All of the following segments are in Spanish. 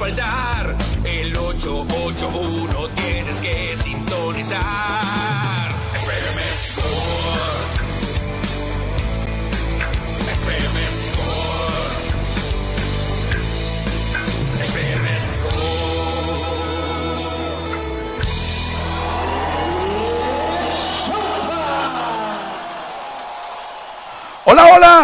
faltar. El 881 tienes que sintonizar.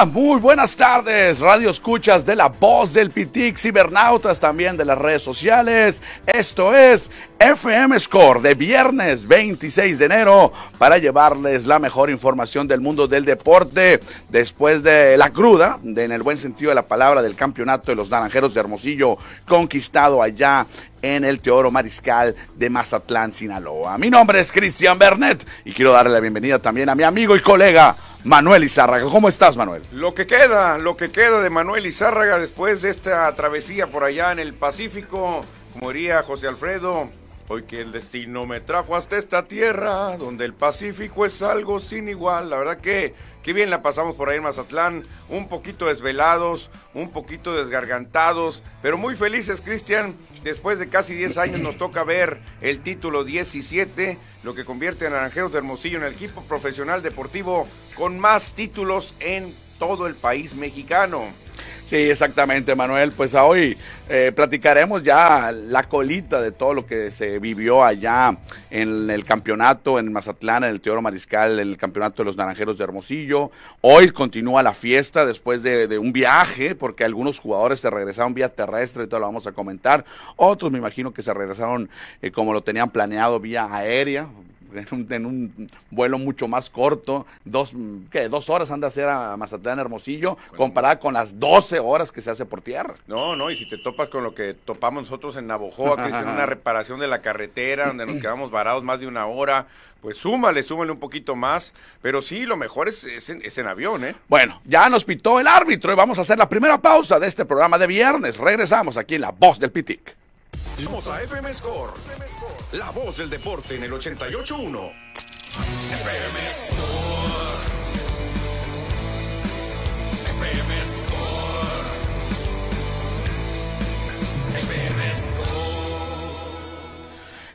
Muy buenas tardes, radio escuchas de la voz del Pitic, cibernautas también de las redes sociales. Esto es FM Score de viernes 26 de enero para llevarles la mejor información del mundo del deporte después de la cruda, de, en el buen sentido de la palabra, del campeonato de los Naranjeros de Hermosillo conquistado allá en el Teoro Mariscal de Mazatlán, Sinaloa. Mi nombre es Cristian Bernet y quiero darle la bienvenida también a mi amigo y colega Manuel Izárraga. ¿Cómo estás, Manuel? Lo que queda, lo que queda de Manuel Izárraga después de esta travesía por allá en el Pacífico, como diría José Alfredo, hoy que el destino me trajo hasta esta tierra, donde el Pacífico es algo sin igual. La verdad que qué bien la pasamos por ahí en Mazatlán, un poquito desvelados, un poquito desgargantados, pero muy felices, Cristian. Después de casi 10 años nos toca ver el título 17, lo que convierte a Naranjeros de Hermosillo en el equipo profesional deportivo con más títulos en todo el país mexicano. Sí, exactamente, Manuel. Pues hoy eh, platicaremos ya la colita de todo lo que se vivió allá en el campeonato en Mazatlán, en el Teoro Mariscal, en el campeonato de los Naranjeros de Hermosillo. Hoy continúa la fiesta después de, de un viaje, porque algunos jugadores se regresaron vía terrestre, y todo lo vamos a comentar. Otros me imagino que se regresaron eh, como lo tenían planeado vía aérea, en un, en un, vuelo mucho más corto, dos, ¿qué? dos horas anda a hacer a Mazatlán Hermosillo, comparada con las 12 horas que se hace por tierra. No, no, y si te topas con lo que topamos nosotros en Navojoa, que es una reparación de la carretera, donde nos quedamos varados más de una hora, pues súmale, súmale un poquito más, pero sí, lo mejor es, es, en, es en avión, ¿eh? Bueno, ya nos pitó el árbitro y vamos a hacer la primera pausa de este programa de viernes. Regresamos aquí en La Voz del Pitic. Vamos a FM Score. La voz del deporte en el 88.1.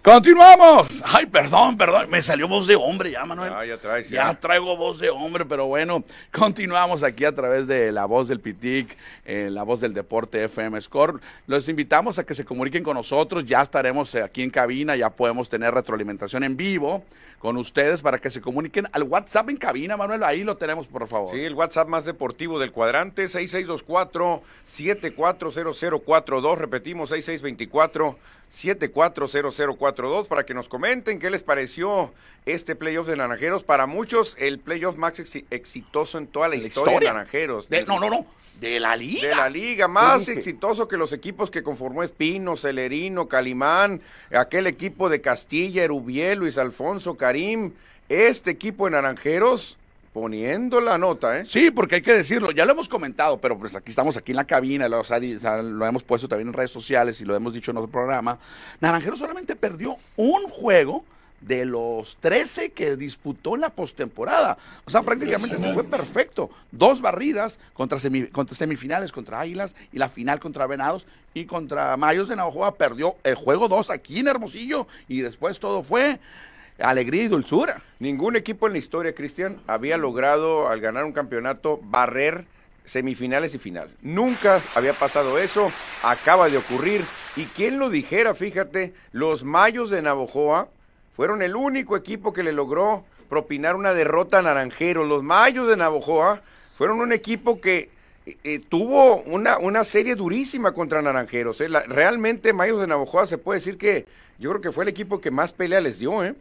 Continuamos. Ay, perdón, perdón. Me salió voz de hombre ya, Manuel. Ah, ya traes, Ya ya. traigo voz de hombre, pero bueno, continuamos aquí a través de la voz del Pitic, eh, la voz del deporte FM Score. Los invitamos a que se comuniquen con nosotros. Ya estaremos eh, aquí en cabina, ya podemos tener retroalimentación en vivo con ustedes para que se comuniquen al WhatsApp en cabina, Manuel. Ahí lo tenemos, por favor. Sí, el WhatsApp más deportivo del cuadrante, 6624-740042. Repetimos, 6624-740042 para que nos comenten qué les pareció este playoff de Naranjeros. Para muchos, el playoff más exi- exitoso en toda la, ¿La historia, historia? de Naranjeros. De- no, no, no. De la liga. De la liga, más exitoso que los equipos que conformó Espino, Celerino, Calimán, aquel equipo de Castilla, Erubiel, Luis Alfonso, Karim. Este equipo de Naranjeros poniendo la nota, ¿eh? Sí, porque hay que decirlo, ya lo hemos comentado, pero pues aquí estamos aquí en la cabina, lo, o sea, lo hemos puesto también en redes sociales y lo hemos dicho en otro programa. Naranjero solamente perdió un juego de los 13 que disputó en la postemporada. O sea, prácticamente se fue perfecto. Dos barridas contra semifinales contra Águilas y la final contra Venados y contra Mayos de Navajoa perdió el juego 2 aquí en Hermosillo y después todo fue alegría y dulzura. Ningún equipo en la historia, Cristian, había logrado al ganar un campeonato barrer semifinales y final. Nunca había pasado eso, acaba de ocurrir. Y quién lo dijera, fíjate, los Mayos de Navojoa fueron el único equipo que le logró propinar una derrota a Naranjeros. Los Mayos de Navojoa fueron un equipo que eh, eh, tuvo una, una serie durísima contra Naranjeros. eh. Realmente Mayos de Navojoa se puede decir que yo creo que fue el equipo que más pelea les dio, ¿eh?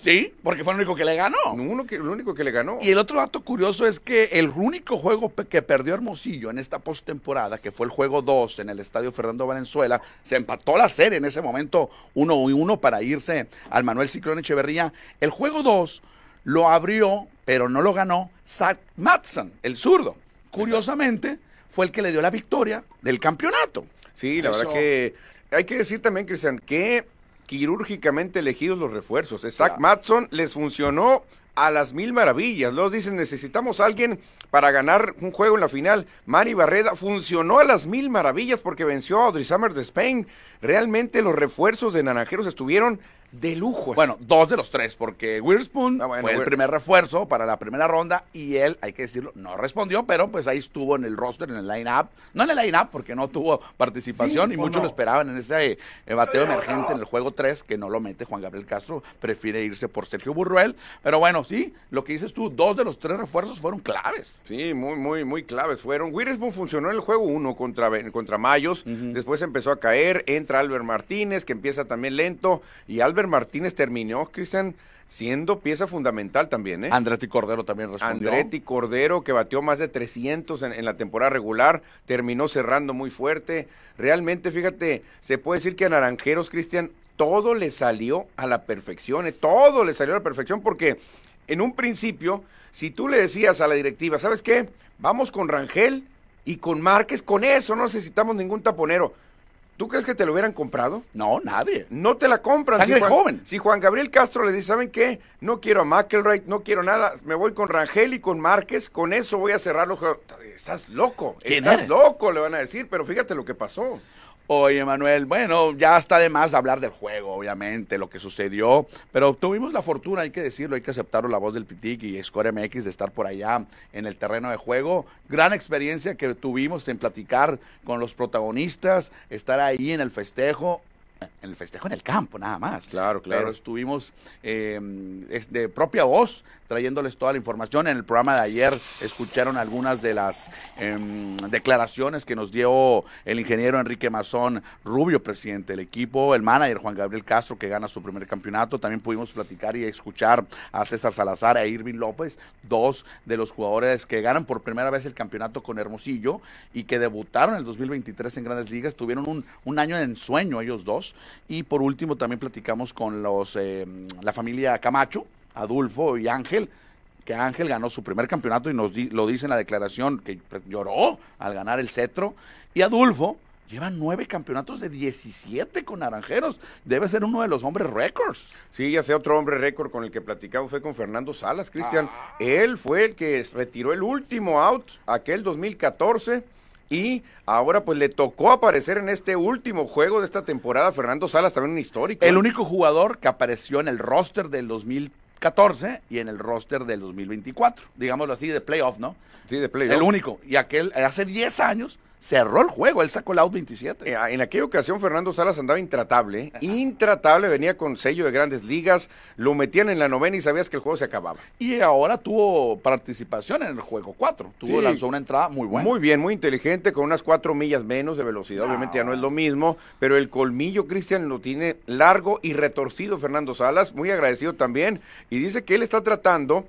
Sí, porque fue el único que le ganó. Uno que, el único que le ganó. Y el otro dato curioso es que el único juego que perdió Hermosillo en esta postemporada, que fue el juego 2 en el estadio Fernando Valenzuela, se empató la serie en ese momento 1 y 1 para irse al Manuel Ciclón Echeverría. El juego 2 lo abrió, pero no lo ganó Zach Matson, el zurdo. Curiosamente, fue el que le dio la victoria del campeonato. Sí, la Eso- verdad que hay que decir también, Cristian, que quirúrgicamente elegidos los refuerzos. Zach Claro. Matson les funcionó a las mil maravillas. Los dicen, necesitamos a alguien para ganar un juego en la final. Manny Barreda funcionó a las mil maravillas porque venció a Audrey Summers de Spain. Realmente los refuerzos de Naranjeros estuvieron de lujo. Bueno, dos de los tres, porque Witherspoon ah, fue el primer refuerzo para la primera ronda y él, hay que decirlo, no respondió, pero pues ahí estuvo en el roster, en el line-up. No en el line-up porque no tuvo participación y muchos lo esperaban en ese eh, bateo emergente en el juego 3, que no lo mete Juan Gabriel Castro, prefiere irse por Sergio Burruel. Pero bueno, sí, lo que dices tú, dos de los tres refuerzos fueron claves. Sí, muy, muy, muy claves fueron. Witherspoon funcionó en el juego 1 contra, contra Mayos, después empezó a caer, entra Albert Martínez, que empieza también lento, y Albert Martínez terminó, Cristian, siendo pieza fundamental también. ¿eh? Andretti Cordero también respondió. Andretti Cordero, que batió más de 300 en, la temporada regular, terminó cerrando muy fuerte. Realmente, fíjate, se puede decir que a Naranjeros, Cristian, todo le salió a la perfección, ¿eh? todo le salió a la perfección porque en un principio, si tú le decías a la directiva, ¿sabes qué? Vamos con Rangel y con Márquez, con eso no necesitamos ningún taponero. ¿Tú crees que te lo hubieran comprado? No, nadie. No te la compran. Sangre joven. Si Juan Gabriel Castro le dice, ¿saben qué? No quiero a McElroy, no quiero nada. Me voy con Rangel y con Márquez. Con eso voy a cerrar los juegos. Estás loco. Estás loco, le van a decir. Pero fíjate lo que pasó. Oye, Manuel, bueno, ya está de más hablar del juego, obviamente, lo que sucedió, pero tuvimos la fortuna, hay que decirlo, hay que aceptarlo, la voz del Pitic y Score MX de estar por allá en el terreno de juego. Gran experiencia que tuvimos en platicar con los protagonistas, estar ahí en el festejo, en el festejo en el campo, nada más. Claro, claro. Pero estuvimos eh, de propia voz trayéndoles toda la información. En el programa de ayer escucharon algunas de las em, declaraciones que nos dio el ingeniero Enrique Mazón Rubio, presidente del equipo, el manager Juan Gabriel Castro, que gana su primer campeonato. También pudimos platicar y escuchar a César Salazar e Irving López, dos de los jugadores que ganan por primera vez el campeonato con Hermosillo y que debutaron en el 2023 en Grandes Ligas. Tuvieron un, un año de ensueño ellos dos. Y por último también platicamos con los em, la familia Camacho, Adulfo y Ángel, que Ángel ganó su primer campeonato y nos lo dice en la declaración que lloró al ganar el cetro. Y Adulfo lleva nueve campeonatos de 17 con Naranjeros. Debe ser uno de los hombres récords. Sí, ya sé, otro hombre récord con el que platicamos fue con Fernando Salas, Cristian. Ah. Él fue el que retiró el último out, aquel 2014 y ahora pues le tocó aparecer en este último juego de esta temporada Fernando Salas, también un histórico. El único jugador que apareció en el roster del 2014 14 y en el roster del 2024, digámoslo así, de playoff, ¿no? Sí, de playoff. El único. Y aquel, hace 10 años, cerró el juego, él sacó el out 27. Eh, en aquella ocasión Fernando Salas andaba intratable, intratable, venía con sello de grandes ligas, lo metían en la novena y sabías que el juego se acababa. Y ahora tuvo participación en el juego 4, tuvo, lanzó una entrada muy buena. Muy bien, muy inteligente, con unas 4 millas menos de velocidad, obviamente ya no es lo mismo, pero el colmillo Cristian lo tiene largo y retorcido Fernando Salas, muy agradecido también, y dice que él está tratando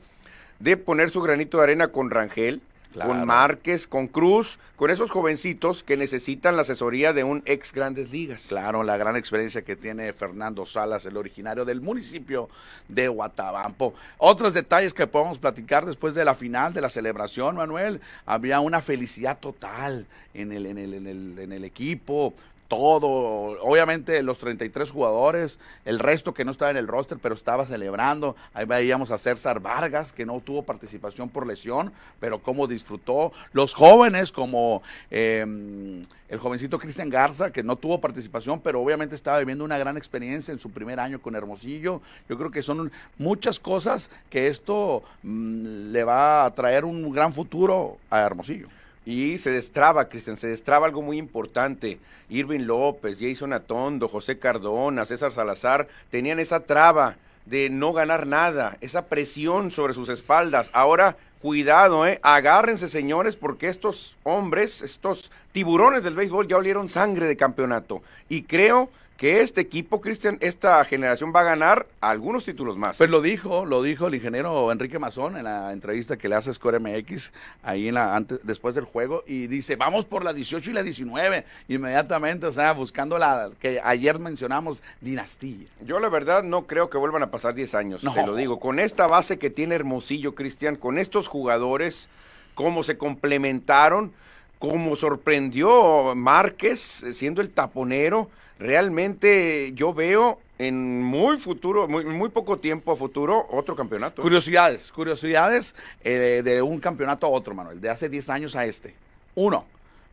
de poner su granito de arena con Rangel, con Márquez, con Cruz, con esos jovencitos que necesitan la asesoría de un ex Grandes Ligas. Claro, la gran experiencia que tiene Fernando Salas, el originario del municipio de Guatabampo. Otros detalles que podemos platicar después de la final de la celebración, Manuel. Había una felicidad total en el, en el, en el, en el equipo todo, obviamente los 33 jugadores, el resto que no estaba en el roster, pero estaba celebrando. Ahí veíamos a César Vargas, que no tuvo participación por lesión, pero cómo disfrutó. Los jóvenes, como em, el jovencito Cristian Garza, que no tuvo participación, pero obviamente estaba viviendo una gran experiencia en su primer año con Hermosillo. Yo creo que son muchas cosas que esto mm, le va a traer un gran futuro a Hermosillo. Y se destraba, Cristian, se destraba algo muy importante. Irving López, Jason Atondo, José Cardona, César Salazar, tenían esa traba de no ganar nada, esa presión sobre sus espaldas. Ahora, cuidado, ¿eh? Agárrense, señores, porque estos hombres, estos tiburones del béisbol ya olieron sangre de campeonato. Y creo que este equipo, Cristian, esta generación va a ganar algunos títulos más. Pues lo dijo, lo dijo el ingeniero Enrique Mazón en la entrevista que le hace Score MX ahí en la antes, después del juego y dice, "Vamos por la 18 y la 19." Inmediatamente, o sea, buscando la que ayer mencionamos dinastía. Yo la verdad no creo que vuelvan a pasar 10 años, te lo digo, con esta base que tiene Hermosillo, Cristian, con estos jugadores cómo se complementaron como sorprendió Márquez eh, siendo el taponero, realmente yo veo en muy futuro, muy, poco tiempo a futuro, otro campeonato. Curiosidades, curiosidades eh, de un campeonato a otro, Manuel, de hace 10 años a este. Uno,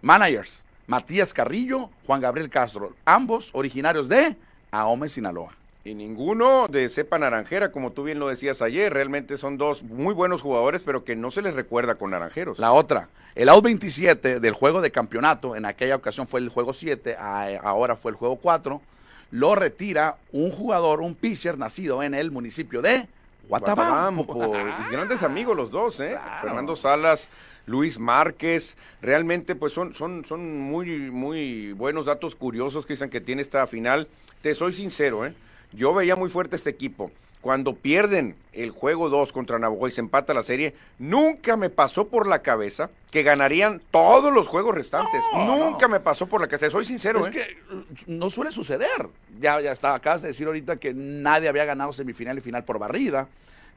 managers, Matías Carrillo, Juan Gabriel Castro, ambos originarios de Ahome, Sinaloa. Y ninguno de cepa naranjera, como tú bien lo decías ayer. Realmente son dos muy buenos jugadores, pero que no se les recuerda con naranjeros. La otra, el out 27 del juego de campeonato, en aquella ocasión fue el juego 7, ahora fue el juego 4, lo retira un jugador, un pitcher nacido en el municipio de Guatabampo. grandes amigos los dos, ¿eh? Fernando Salas, Luis Márquez. Realmente, pues son, son, son muy, muy buenos datos curiosos, que dicen que tiene esta final. Te soy sincero, ¿eh? Yo veía muy fuerte este equipo. Cuando pierden el juego 2 contra Navajo y se empata la serie, nunca me pasó por la cabeza que ganarían todos los juegos restantes. nunca me pasó por la cabeza, soy sincero. Es ¿eh? que uh, no suele suceder. Ya, ya está, acabas de decir ahorita que nadie había ganado semifinal y final por barrida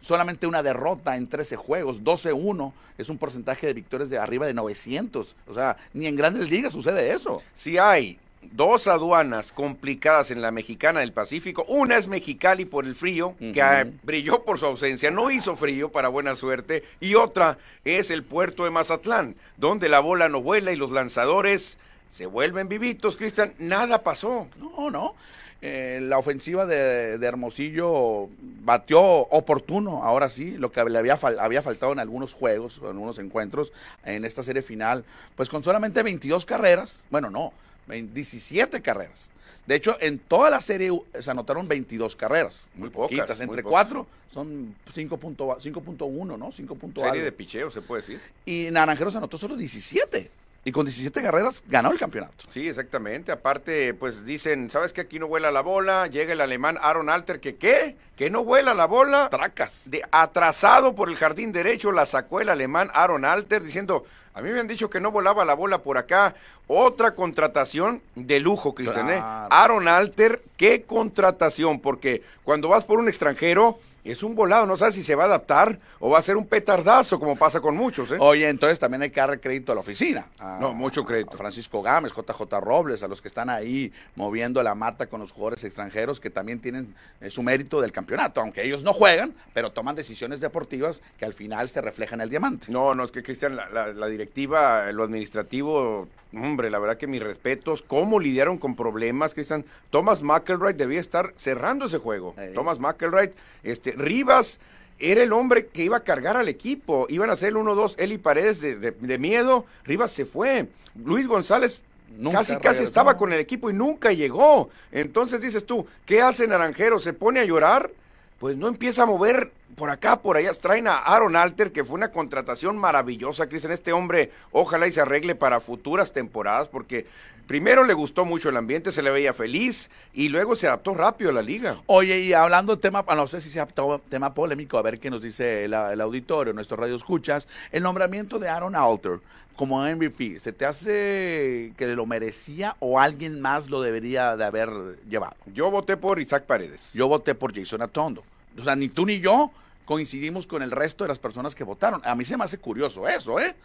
solamente una derrota en 13 juegos, 12-1, es un porcentaje de victorias de arriba de 900. O sea, ni en grandes ligas sucede eso. Si hay dos aduanas complicadas en la mexicana del Pacífico. Una es Mexicali por el frío, que brilló por su ausencia, no hizo frío para buena suerte. Y otra es el puerto de Mazatlán, donde la bola no vuela y los lanzadores se vuelven vivitos, Cristian. Nada pasó. No, no. Eh, la ofensiva de, Hermosillo batió oportuno, ahora sí, lo que le había, había faltado en algunos juegos, en algunos encuentros, en esta serie final, pues con solamente 22 carreras, bueno, no, 17 carreras. De hecho, en toda la serie se anotaron 22 carreras. Muy, poquitas. Entre 4 son 5.1, ¿no? 5. Serie de picheo, se puede decir. Y Naranjeros anotó solo 17. Y con 17 carreras ganó el campeonato. Sí, exactamente. Aparte, pues dicen, ¿sabes que aquí no vuela la bola? Llega el alemán Aaron Alter, que ¿qué? Que no vuela la bola. Tracas. De, atrasado por el jardín derecho, la sacó el alemán Aaron Alter diciendo, a mí me han dicho que no volaba la bola por acá. Otra contratación de lujo, Cristian. ¿eh? Aaron Alter, qué contratación, porque cuando vas por un extranjero es un volado, no sabes si se va a adaptar o va a ser un petardazo, como pasa con muchos. ¿eh? Oye, entonces también hay que darle crédito a la oficina. no, mucho crédito. A Francisco Gámez, JJ Robles, a los que están ahí moviendo la mata con los jugadores extranjeros que también tienen eh, su mérito del campeonato, aunque ellos no juegan, pero toman decisiones deportivas que al final se reflejan en el diamante. No, no, es que Cristian, la, directiva, lo administrativo, hombre, la verdad que mis respetos, cómo lidiaron con problemas, Cristian. Thomas McElroy debía estar cerrando ese juego. Thomas McElroy, este, Rivas era el hombre que iba a cargar al equipo. Iban a ser el 1-2, Eli Paredes de, miedo. Rivas se fue. Luis González casi casi estaba con el equipo y nunca llegó. Entonces dices tú, ¿qué hace Naranjero? ¿Se pone a llorar? Pues no empieza a mover por acá, por allá. Traen a Aaron Alter, que fue una contratación maravillosa, Cristian. Este hombre, ojalá y se arregle para futuras temporadas, porque primero le gustó mucho el ambiente, se le veía feliz, y luego se adaptó rápido a la liga. Oye, y hablando de tema, no sé si sea tema polémico, a ver qué nos dice el, auditorio, nuestro radio escuchas, el nombramiento de Aaron Alter como MVP, ¿se te hace que lo merecía o alguien más lo debería de haber llevado? Yo voté por Isaac Paredes. Yo voté por Jason Atondo. O sea, ni tú ni yo coincidimos con el resto de las personas que votaron. A mí se me hace curioso eso, ¿eh?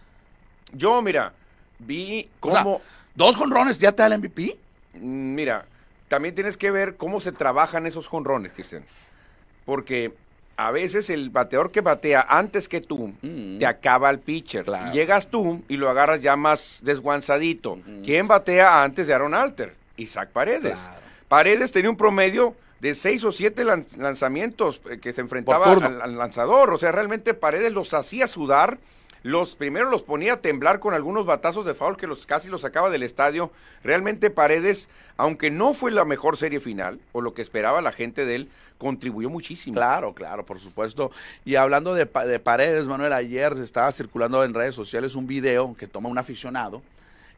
Yo, mira, vi cómo... ¿Dos jonrones ya te da el MVP? Mm, mira, también tienes que ver cómo se trabajan esos jonrones, Cristian. Porque a veces el bateador que batea antes que tú mm. te acaba el pitcher. Llegas tú y lo agarras ya más desguanzadito. Mm. ¿Quién batea antes de Aaron Alter? Isaac Paredes. Paredes tenía un promedio de seis o siete lanzamientos eh, que se enfrentaba al, lanzador. O sea, realmente Paredes los hacía sudar. Los primero los ponía a temblar con algunos batazos de foul que los casi los sacaba del estadio. Realmente Paredes, aunque no fue la mejor serie final o lo que esperaba la gente de él, contribuyó muchísimo. Claro, claro, por supuesto. Y hablando de, de Paredes, Manuel, ayer estaba circulando en redes sociales un video que toma un aficionado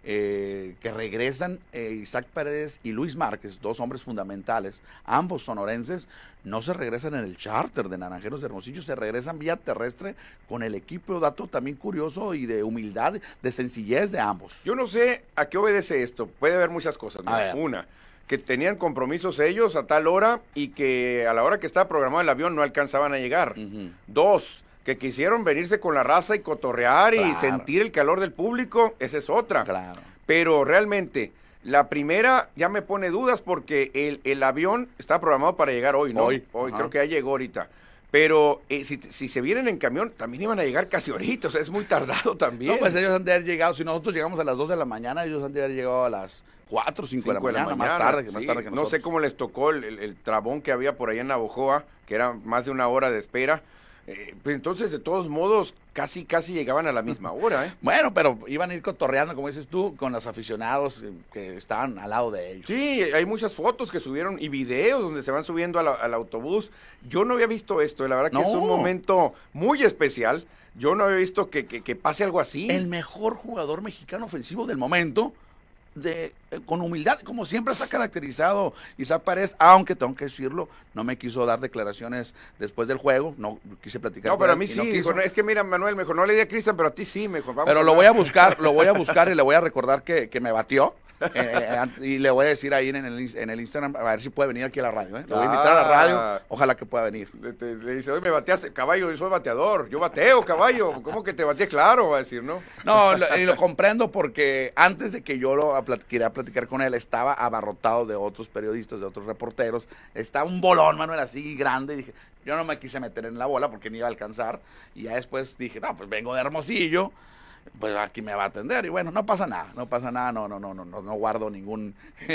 eh, que regresan eh, Isaac Pérez y Luis Márquez, dos hombres fundamentales, ambos sonorenses, no se regresan en el charter de Naranjeros de Hermosillo, se regresan vía terrestre con el equipo, dato también curioso y de humildad, de sencillez de ambos. Yo no sé a qué obedece esto, puede haber muchas cosas. Una, que tenían compromisos ellos a tal hora y que a la hora que estaba programado el avión no alcanzaban a llegar. Dos, Que quisieron venirse con la raza y cotorrear y sentir el calor del público, esa es otra. Claro. Pero realmente, la primera ya me pone dudas porque el, el avión está programado para llegar hoy, ¿no? Hoy, ajá. creo que ya llegó ahorita. Pero eh, si, si se vienen en camión, también iban a llegar casi ahorita, o sea, es muy tardado también. No, pues ellos han de haber llegado, si nosotros llegamos a las 2 de la mañana, ellos han de haber llegado a las 4 o 5 de la mañana, más tarde, que más tarde que No sé cómo les tocó el, el- el trabón que había por ahí en Navojoa, que era más de una hora de espera. Eh, pues entonces, de todos modos, casi, casi llegaban a la misma hora, ¿eh? Bueno, pero iban a ir cotorreando, como dices tú, con los aficionados eh, que estaban al lado de ellos. Sí, hay muchas fotos que subieron y videos donde se van subiendo la- al autobús. Yo no había visto esto, y la verdad que es un momento muy especial. Yo no había visto que, que- que pase algo así. El mejor jugador mexicano ofensivo del momento, de, eh, con humildad, como siempre se ha caracterizado Isaac Párez, aunque tengo que decirlo, no me quiso dar declaraciones después del juego, no quise platicar. No, pero a mí sí. no dijo, quiso. "No, es que mira, Manuel, mejor no le di a Cristian, pero a ti sí, mejor. Vamos Pero lo voy a hablar". buscar, lo voy a buscar y le voy a recordar que, que me batió. Eh, eh, ant- y le voy a decir ahí en el, en el Instagram, a ver si puede venir aquí a la radio. ¿eh? Le voy a invitar a la Ah. radio, ojalá que pueda venir. Le, te- le dice, oye, me bateaste, caballo, yo soy bateador, yo bateo, caballo, ¿cómo que te bateé? Claro, va a decir, ¿no? No, lo, y lo comprendo porque antes de que yo lo plat- quería platicar con él, estaba abarrotado de otros periodistas, de otros reporteros. Está un bolón, Manuel, así grande. Y dije, yo no me quise meter en la bola porque ni iba a alcanzar. Y ya después dije, no, pues vengo de Hermosillo. Pues aquí me va a atender. Y bueno, no pasa nada, no pasa nada, no, no, no, no, no, no guardo ningún,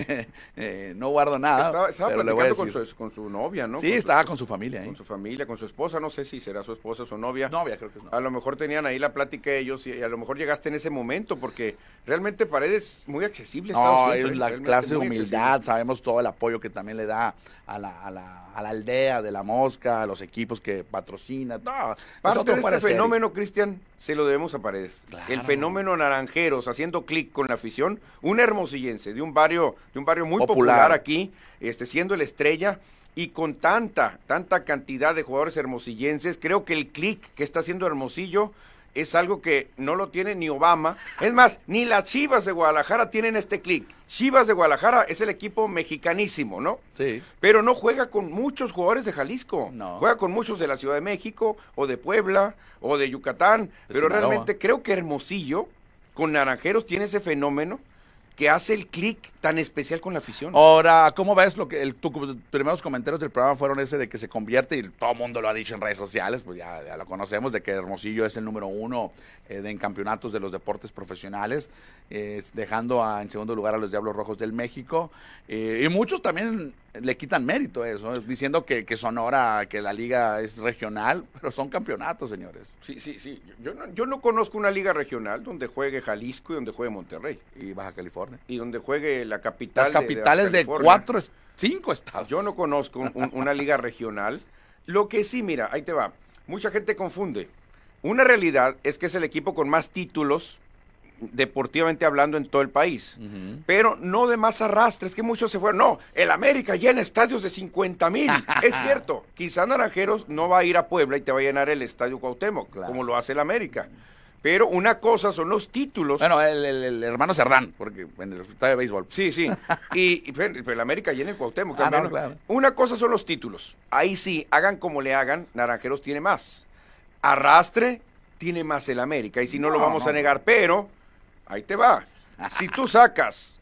eh, no guardo nada. estaba estaba a platicando con su, con su novia, ¿no? Sí, Con su- estaba con su familia, ¿eh? con su familia, con su esposa, no sé si será su esposa o su novia. Novia, creo que es A no. lo mejor tenían ahí la plática ellos y, a lo mejor llegaste en ese momento porque realmente Paredes muy accesible. No, siempre, es la clase de humildad, sabemos todo el apoyo que también le da a la, a la, a la aldea de la mosca, a los equipos que patrocina. No, Parte de este fenómeno, Cristian, se lo debemos a Paredes. Claro. El fenómeno Naranjeros, haciendo clic con la afición, un hermosillense de un barrio, de un barrio muy popular, Popular. aquí, este, siendo la estrella. Y con tanta, tanta cantidad de jugadores hermosillenses, creo que el clic que está haciendo Hermosillo es algo que no lo tiene ni Obama. Es más, ni las Chivas de Guadalajara tienen este clic. Chivas de Guadalajara es el equipo mexicanísimo, ¿no? Sí. Pero no juega con muchos jugadores de Jalisco. No. Juega con muchos de la Ciudad de México, o de Puebla, o de Yucatán. De pero Sinaloa. realmente creo que Hermosillo, con Naranjeros, tiene ese fenómeno que hace el clic tan especial con la afición. Ahora, ¿cómo ves lo que el, tus primeros comentarios del programa fueron ese de que se convierte y todo el mundo lo ha dicho en redes sociales, pues ya, lo conocemos, de que Hermosillo es el número uno eh, en campeonatos de los deportes profesionales, eh, dejando en segundo lugar a los Diablos Rojos del México. eh, y muchos también le quitan mérito a eso, diciendo que, que Sonora, que la liga es regional, pero son campeonatos, señores. Sí, sí, sí. Yo no, yo no conozco una liga regional donde juegue Jalisco y donde juegue Monterrey. Y Baja California. Y donde juegue la capital. Las de- capitales de, cuatro, cinco estados. Yo no conozco un- un- una liga regional. Lo que sí, mira, ahí te va. Mucha gente confunde. Una realidad es que es el equipo con más títulos, deportivamente hablando, en todo el país. Pero no de más arrastre, es que muchos se fueron. No, el América llena estadios de 50 mil. es cierto, quizá Naranjeros no va a ir a Puebla y te va a llenar el estadio Cuauhtémoc, Claro. como lo hace el América. Pero una cosa son los títulos. Bueno, el, el- el hermano Cerdán, porque en el resultado de béisbol. Sí, sí. Y, y, pero pero el América llena el Cuauhtémoc. Ah, claro. Una cosa son los títulos. Ahí sí, hagan como le hagan, Naranjeros tiene más. Arrastre tiene más el América. Y si no, lo vamos no, a negar, pero ahí te va. Si tú sacas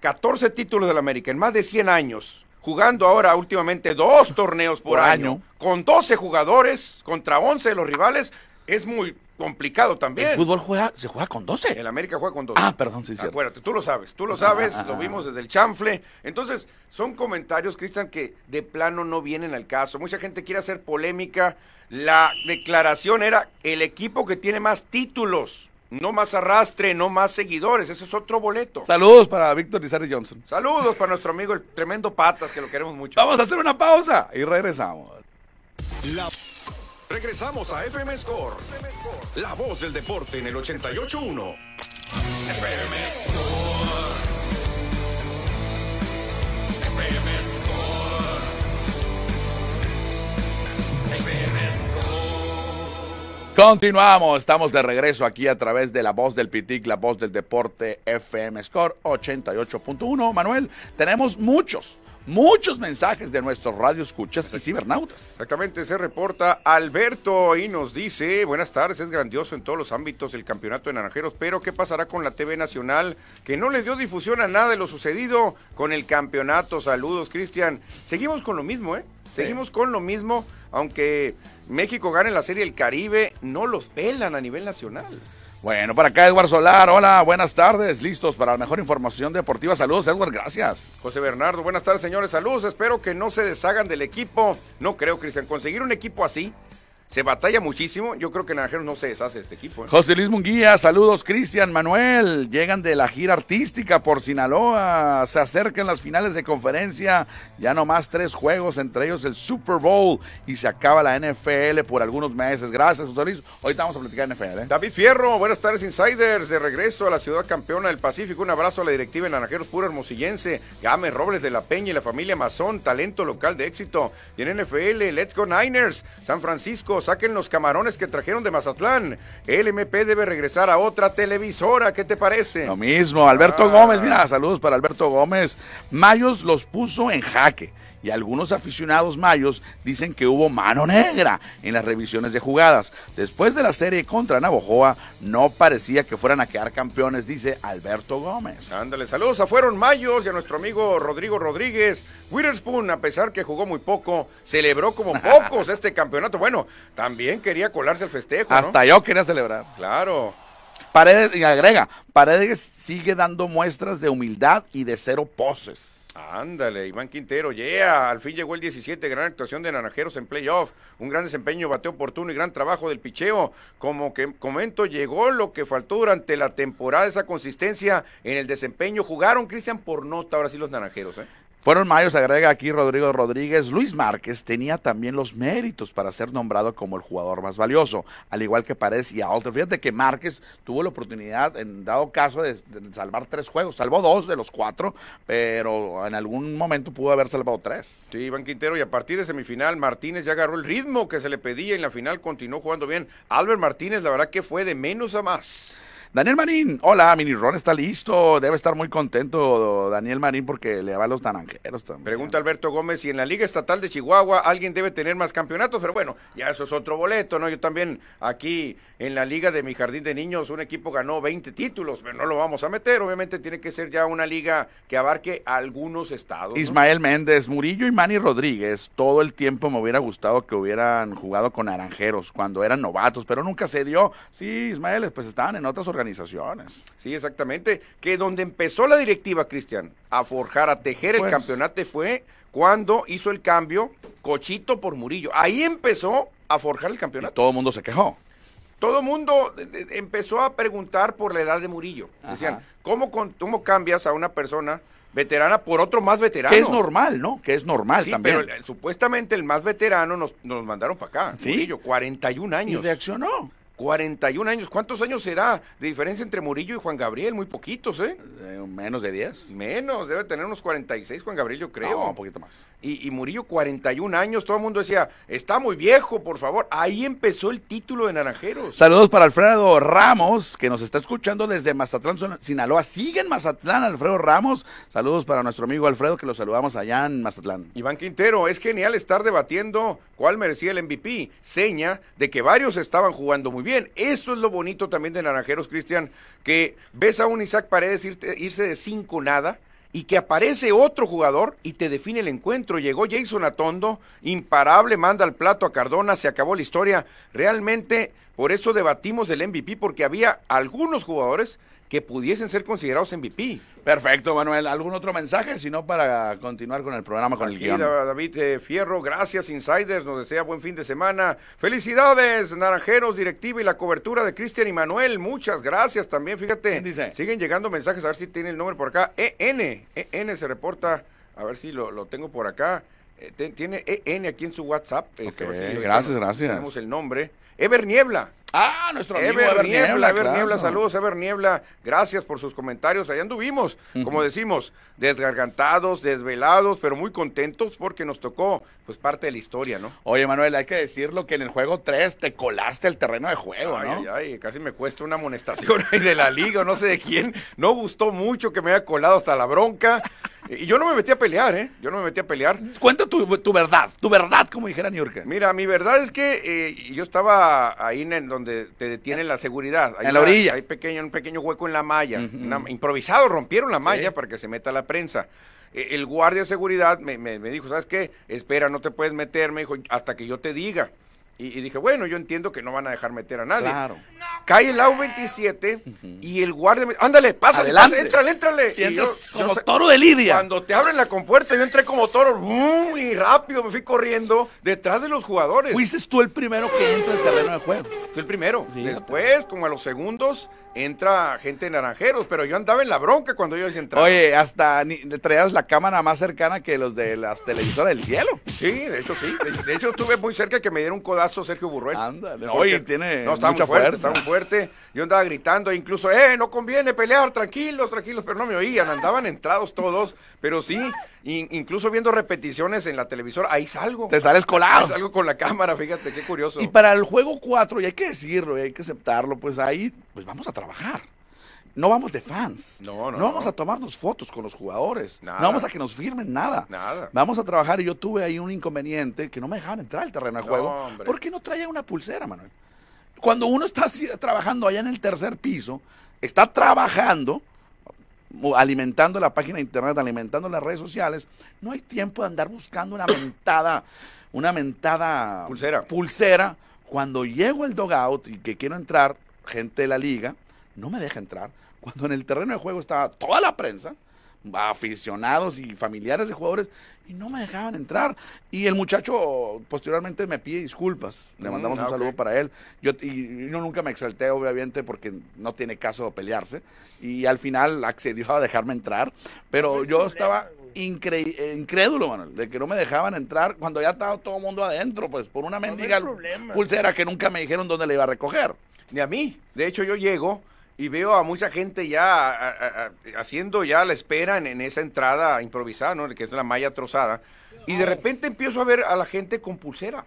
14 títulos del América en más de 100 años, jugando ahora últimamente dos torneos por, Por año, año. con 12 jugadores contra 11 de los rivales, es muy complicado también. El fútbol juega, se juega con 12. El América juega con 12. Ah, perdón, sí, cierto. Acuérdate, tú lo sabes, tú lo sabes, lo vimos desde el chanfle. Entonces, son comentarios, Cristian, que de plano no vienen al caso. Mucha gente quiere hacer polémica. La declaración era el equipo que tiene más títulos, no más arrastre, no más seguidores. Ese es otro boleto. Saludos para Víctor Lizardi Johnson. Saludos para nuestro amigo el tremendo Patas, que lo queremos mucho. Vamos a hacer una pausa y regresamos. Regresamos a FM Score. La voz del deporte en el 88.1. FM Score. FM Score. FM Score. Continuamos, estamos de regreso aquí a través de la voz del Pitic, la voz del deporte FM Score 88.1. Manuel, tenemos muchos, muchos mensajes de nuestros radioescuchas y cibernautas. Exactamente, se reporta Alberto y nos dice, buenas tardes, es grandioso en todos los ámbitos el campeonato de naranjeros, pero ¿qué pasará con la TV Nacional que no les dio difusión a nada de lo sucedido con el campeonato? Saludos, Cristian. Seguimos con lo mismo, ¿eh? Seguimos con lo mismo, aunque México gane la Serie del Caribe, no los pelan a nivel nacional. Bueno, para acá Edward Solar, hola, buenas tardes, listos para la mejor información deportiva. Saludos, Edward, gracias. José Bernardo, buenas tardes, señores, saludos. Espero que no se deshagan del equipo. No creo, Cristian, conseguir un equipo así se batalla muchísimo. Yo creo que Naranjeros no se deshace este equipo. ¿eh? José Luis Munguía, saludos Cristian Manuel. Llegan de la gira artística por Sinaloa. Se acercan las finales de conferencia. Ya no más tres juegos, entre ellos el Super Bowl. Y se acaba la NFL por algunos meses. Gracias, José Luis. Ahorita vamos a platicar NFL. ¿eh? David Fierro, buenas tardes, Insiders. De regreso a la ciudad campeona del Pacífico. Un abrazo a la directiva de Naranjeros Puro Hermosillense. Game Robles de la Peña y la familia Mazón. Talento local de éxito. Y en NFL, Let's Go Niners. San Francisco saquen los camarones que trajeron de Mazatlán. El MP debe regresar a otra televisora, ¿qué te parece? Lo mismo, Alberto ah. Gómez, mira, saludos para Alberto Gómez. Mayos los puso en jaque y algunos aficionados mayos dicen que hubo mano negra en las revisiones de jugadas. Después de la serie contra Navojoa, no parecía que fueran a quedar campeones, dice Alberto Gómez. Ándale, saludos a Fueron Mayos y a nuestro amigo Rodrigo Rodríguez. Witherspoon, a pesar que jugó muy poco, celebró como pocos este campeonato. Bueno, también quería colarse el festejo. Hasta yo quería celebrar. Claro. Paredes, y agrega, Paredes sigue dando muestras de humildad y de cero poses. Ándale, Iván Quintero, yeah, al fin llegó el 17, gran actuación de Naranjeros en playoff, un gran desempeño, bateo oportuno y gran trabajo del picheo. Como que comento, llegó lo que faltó durante la temporada, esa consistencia en el desempeño. Jugaron, Cristian, por nota, ahora sí los Naranjeros, ¿eh? Fueron mayos, agrega aquí Rodrigo Rodríguez. Luis Márquez tenía también los méritos para ser nombrado como el jugador más valioso, al igual que Paredes y Alter. Fíjate que Márquez tuvo la oportunidad, en dado caso, de, salvar tres juegos. Salvó dos de los cuatro, pero en algún momento pudo haber salvado tres. Sí, Iván Quintero, y a partir de semifinal, Martínez ya agarró el ritmo que se le pedía y en la final continuó jugando bien. Albert Martínez, la verdad que fue de menos a más. Daniel Marín, hola, Mini Ron está listo. Debe estar muy contento Daniel Marín porque le va a los naranjeros también. Pregunta Alberto Gómez si en la Liga Estatal de Chihuahua alguien debe tener más campeonatos, pero bueno, ya eso es otro boleto, ¿no? Yo también aquí en la Liga de mi Jardín de Niños, un equipo ganó 20 títulos, pero no lo vamos a meter. Obviamente tiene que ser ya una liga que abarque algunos estados. Ismael Méndez, Murillo y Manny Rodríguez, todo el tiempo me hubiera gustado que hubieran jugado con naranjeros cuando eran novatos, pero nunca se dio. Sí, Ismael, pues estaban en otras organizaciones organizaciones. Sí, exactamente. Que donde empezó la directiva, Cristian, a forjar, a tejer el pues campeonato fue cuando hizo el cambio Cochito por Murillo. Ahí empezó a forjar el campeonato. todo el mundo se quejó. Todo el mundo empezó a preguntar por la edad de Murillo. Decían, ¿cómo, ¿cómo cambias a una persona veterana por otro más veterano. Que es normal, ¿no? Que es normal sí, también. Pero supuestamente el más veterano nos, nos mandaron para acá. Sí. Murillo, 41 años. Y reaccionó. 41 años. ¿Cuántos años será de diferencia entre Murillo y Juan Gabriel? Muy poquitos, ¿eh? eh menos de 10. Menos, debe tener unos 46 Juan Gabriel, yo creo. No, un poquito más. Y, Murillo 41 años, todo el mundo decía, está muy viejo, por favor. Ahí empezó el título de Naranjeros. Saludos para Alfredo Ramos, que nos está escuchando desde Mazatlán, Sinaloa. Sigue en Mazatlán, Alfredo Ramos. Saludos para nuestro amigo Alfredo, que lo saludamos allá en Mazatlán. Iván Quintero, es genial estar debatiendo cuál merecía el MVP. Seña de que varios estaban jugando muy bien. Eso es lo bonito también de Naranjeros, Cristian, que ves a un Isaac Paredes irse de cinco nada y que aparece otro jugador y te define el encuentro. Llegó Jason Atondo, imparable, manda el plato a Cardona, se acabó la historia. Realmente, por eso debatimos el MVP, porque había algunos jugadores que pudiesen ser considerados MVP. Perfecto, Manuel. ¿Algún otro mensaje? Si no, para continuar con el programa, con el guion. David eh, Fierro, gracias, Insiders. Nos desea buen fin de semana. Felicidades, Naranjeros, directiva y la cobertura de Cristian y Manuel. Muchas gracias también. Fíjate, dice? siguen llegando mensajes. A ver si tiene el nombre por acá. EN, EN se reporta. A ver si lo, lo tengo por acá. Eh, tiene EN aquí en su WhatsApp. Este, gracias, gracias. Tenemos el nombre. Ever Niebla. Ah, nuestro amigo Ever, Niebla. Ever Niebla, saludos, Ever Niebla. Gracias por sus comentarios. Allá anduvimos, como decimos, desgargantados, desvelados, pero muy contentos porque nos tocó, pues, parte de la historia, ¿no? Oye, Manuel, hay que decirlo que en el juego 3 te colaste el terreno de juego, ay, ¿no? Ay, ay, casi me cuesta una amonestación ahí de la liga, no sé de quién. No gustó mucho que me haya colado hasta la bronca. Y yo no me metí a pelear, ¿eh? Yo no me metí a pelear. Cuenta tu, tu verdad, tu verdad, como dijera New York. Mira, mi verdad es que eh, yo estaba ahí en, donde te detiene la seguridad. en la orilla. Hay pequeño, un pequeño hueco en la malla. improvisado, rompieron la malla para que se meta la prensa. E, el guardia de seguridad me, me, me dijo, ¿sabes qué? Espera, no te puedes meter, me dijo, hasta que yo te diga. Y, dije, bueno, yo entiendo que no van a dejar meter a nadie. Claro. Cae el AU-27 y el guardia me ándale, pásale, entrale. Y, yo, como toro de Lidia. Cuando te abren la compuerta, yo entré como toro, y rápido me fui corriendo detrás de los jugadores. Fuiste tú el primero que entra al terreno de juego. Fui el primero. Después, como a los segundos, entra gente de naranjeros, pero yo andaba en la bronca cuando ellos entraron. Oye, hasta ni, traías la cámara más cercana que los de las televisoras del cielo. Sí, de hecho sí. De, hecho estuve muy cerca que me diera un codazo Sergio Burruel. Ándale. Oye, tiene no, está mucha muy fuerte, Está muy fuerte. Yo andaba gritando, incluso, eh, no conviene pelear, tranquilos, tranquilos, pero no me oían, andaban entrados todos, pero sí, incluso viendo repeticiones en la televisora, ahí salgo. Te sales colado. Ahí salgo con la cámara, fíjate, qué curioso. Y para el juego 4, y hay que decirlo, y hay que aceptarlo, pues ahí, pues vamos a trabajar. No vamos de fans. No, no. No vamos a tomarnos fotos con los jugadores. No vamos a que nos firmen nada. Nada. Vamos a trabajar y yo tuve ahí un inconveniente que no me dejaban entrar al terreno de juego. porque no traía una pulsera, Manuel? Cuando uno está trabajando allá en el tercer piso, está trabajando, alimentando la página de internet, alimentando las redes sociales, no hay tiempo de andar buscando una mentada, una mentada pulsera. pulsera. Cuando llego al dogout y que quiero entrar, gente de la liga, no me deja entrar. Cuando en el terreno de juego estaba toda la prensa, aficionados y familiares de jugadores, y no me dejaban entrar. Y el muchacho posteriormente me pide disculpas. Le mm, mandamos un saludo para él. Yo, y yo nunca me exalté, obviamente, porque no tiene caso pelearse. Y al final accedió a dejarme entrar. Pero yo estaba incrédulo, Manuel, de que no me dejaban entrar cuando ya estaba todo el mundo adentro, pues por una mendiga pulsera que nunca me dijeron dónde le iba a recoger. Ni a mí. De hecho, yo llego y veo a mucha gente ya haciendo ya la espera en, esa entrada improvisada, ¿no? Que es una malla trozada. Y de repente empiezo a ver a la gente con pulsera.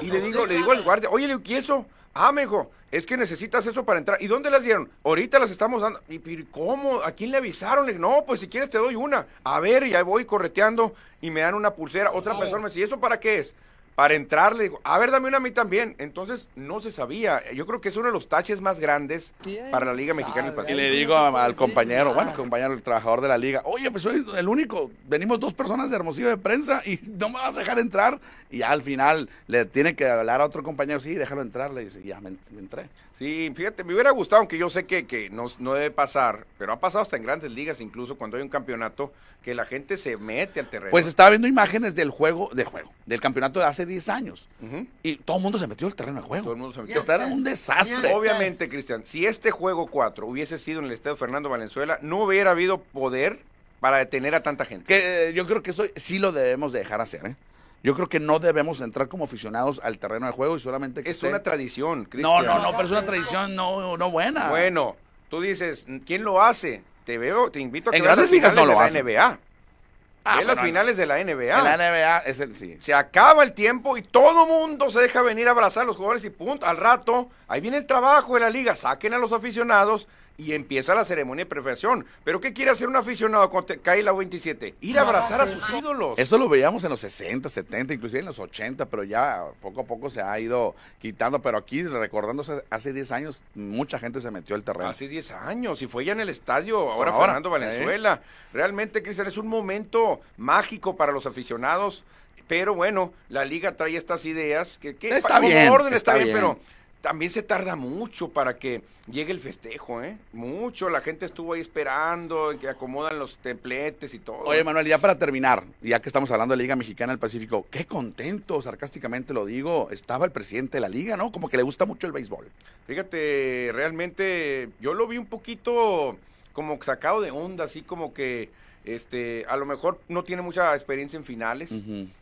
Y le digo, le digo al guardia, oye, ¿y eso? Ah, me dijo, es que necesitas eso para entrar. ¿Y dónde las dieron? Ahorita las estamos dando. ¿Y cómo? ¿A quién le avisaron? Le no, pues si quieres te doy una. A ver, ya voy correteando y me dan una pulsera. Otra persona me dice, ¿y eso para qué es? Para entrar, le digo, a ver, dame una a mí también. Entonces, no se sabía. Yo creo que es uno de los taches más grandes para la Liga Mexicana del Pacífico. Y le digo al compañero, bueno, compañero, el trabajador de la liga, oye, pues soy el único, venimos dos personas de Hermosillo de prensa y no me vas a dejar entrar. Y al final le tiene que hablar a otro compañero, sí, déjalo entrar, le dice, ya me, entré. Sí, fíjate, me hubiera gustado, aunque yo sé que, que no, no, debe pasar, pero ha pasado hasta en grandes ligas, incluso cuando hay un campeonato, que la gente se mete al terreno. Pues estaba viendo imágenes del juego, del juego, del campeonato de hace 10 años. Y todo el mundo se metió al terreno de juego. Todo el mundo se metió. Era un desastre. Obviamente, Cristian, si este juego 4 hubiese sido en el estadio Fernando Valenzuela, no hubiera habido poder para detener a tanta gente. Que eh, yo creo que eso sí lo debemos dejar hacer, ¿eh? Yo creo que no debemos entrar como aficionados al terreno de juego y solamente que Es una tradición, Cristian. No, no, no, pero es una tradición no, no buena. Bueno, tú dices, ¿quién lo hace? Te veo, te invito a que en grandes ligas no lo hace. NBA. Ah, las finales de la NBA. la NBA es el sí. Se acaba el tiempo y todo mundo se deja venir a abrazar a los jugadores y punto. Al rato, ahí viene el trabajo de la liga. Saquen a los aficionados y empieza la ceremonia de perfección. Pero ¿qué quiere hacer un aficionado cuando cae la 27? Ir a abrazar a sus ídolos. Eso lo veíamos en los 60, 70, inclusive en los 80, pero ya poco a poco se ha ido quitando. Pero aquí, recordándose, hace 10 años, mucha gente se metió al terreno. Hace 10 años, y fue ya en el estadio, ahora, Fernando Valenzuela. Realmente, Cristian, es un momento mágico para los aficionados. Pero bueno, la liga trae estas ideas que, que está bien, orden está, bien, pero también se tarda mucho para que llegue el festejo, ¿eh? Mucho, la gente estuvo ahí esperando, que acomodan los templetes y todo. Oye, Manuel, ya para terminar, ya que estamos hablando de Liga Mexicana del Pacífico, qué contento, sarcásticamente lo digo, estaba el presidente de la liga, ¿no? Como que le gusta mucho el béisbol. Fíjate, realmente yo lo vi un poquito como sacado de onda, así como que este, a lo mejor no tiene mucha experiencia en finales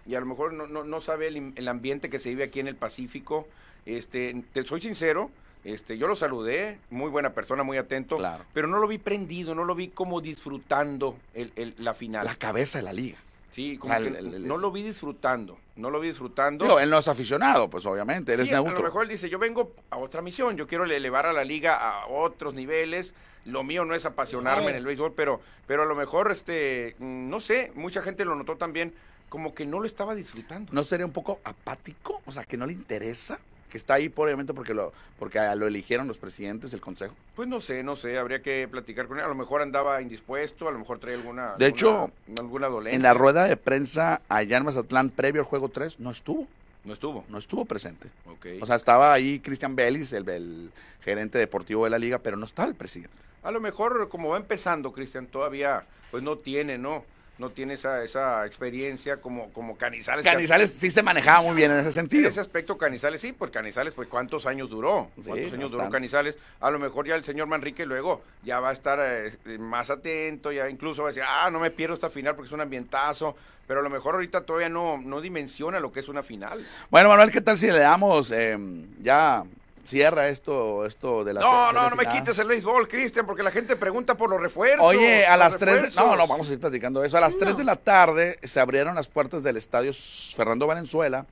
y a lo mejor no, no, sabe el, el, ambiente que se vive aquí en el Pacífico. Este, te soy sincero, este, yo lo saludé, muy buena persona, muy atento, pero no lo vi prendido, no lo vi como disfrutando el, la final. La cabeza de la liga. Sí, O como sea, que el- el- el- no lo vi disfrutando, no lo vi disfrutando. Digo, él no es aficionado, pues obviamente, él es Sí, a neutro. lo mejor él dice, yo vengo a otra misión, yo quiero elevar a la liga a otros niveles, lo mío no es apasionarme en el béisbol, pero, pero a lo mejor, este, mm, no sé, mucha gente lo notó también, como que no lo estaba disfrutando. ¿No sería un poco apático? O sea, que no le interesa, que está ahí obviamente porque lo, porque lo eligieron los presidentes del consejo. Pues no sé, no sé, habría que platicar con él, a lo mejor andaba indispuesto, a lo mejor traía alguna... De alguna- hecho, alguna dolencia. En la rueda de prensa allá en Mazatlán, previo al juego 3, no estuvo, No estuvo. no estuvo presente. Ok. O sea, estaba ahí Cristian Bellis, el, el gerente deportivo de la liga, pero no estaba el presidente. A lo mejor como va empezando, Cristian, todavía pues no tiene, ¿no? No tiene esa, esa experiencia como, como Canizales. que- Canizales sí se manejaba muy bien en ese En sentido. ese aspecto Canizales sí, pues Canizales, pues cuántos años duró, Sí, cuántos años duró. Canizales, a lo mejor ya el señor Manrique luego ya va a estar eh, más atento, ya incluso va a decir, ah, no me pierdo esta final porque es un ambientazo, pero a lo mejor ahorita todavía no, no dimensiona lo que es una final. Bueno, Manuel, ¿qué tal si le damos eh, ya cierra esto esto de la No, no, no me quites el béisbol, Cristian, porque la gente pregunta por los refuerzos. Oye, a las 3, refuerzos. no, no, vamos a ir platicando eso. A las 3 de la tarde se abrieron las puertas del estadio Fernando Valenzuela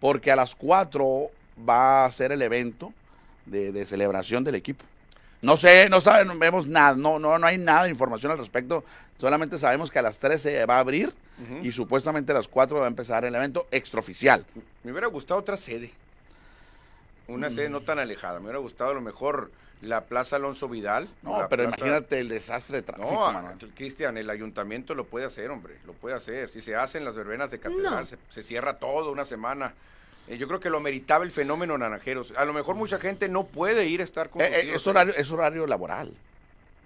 porque a las 4 va a ser el evento de, de celebración del equipo. No sé, no saben, vemos nada, no, no, no hay nada de información al respecto. Solamente sabemos que a las 3 se va a abrir y supuestamente a las 4 va a empezar el evento extraoficial. Me hubiera gustado otra sede. Una sede Mm. no tan alejada. Me hubiera gustado a lo mejor la Plaza Alonso Vidal. No, pero plaza- imagínate el desastre de tráfico, No. Cristian, el ayuntamiento lo puede hacer, hombre. Lo puede hacer. Si se hacen las verbenas de catedral, No. se, se cierra todo una semana. Eh, yo creo que lo meritaba el fenómeno naranjeros. A lo mejor mucha gente no puede ir a estar con Eh, eh, es, horario, es horario laboral.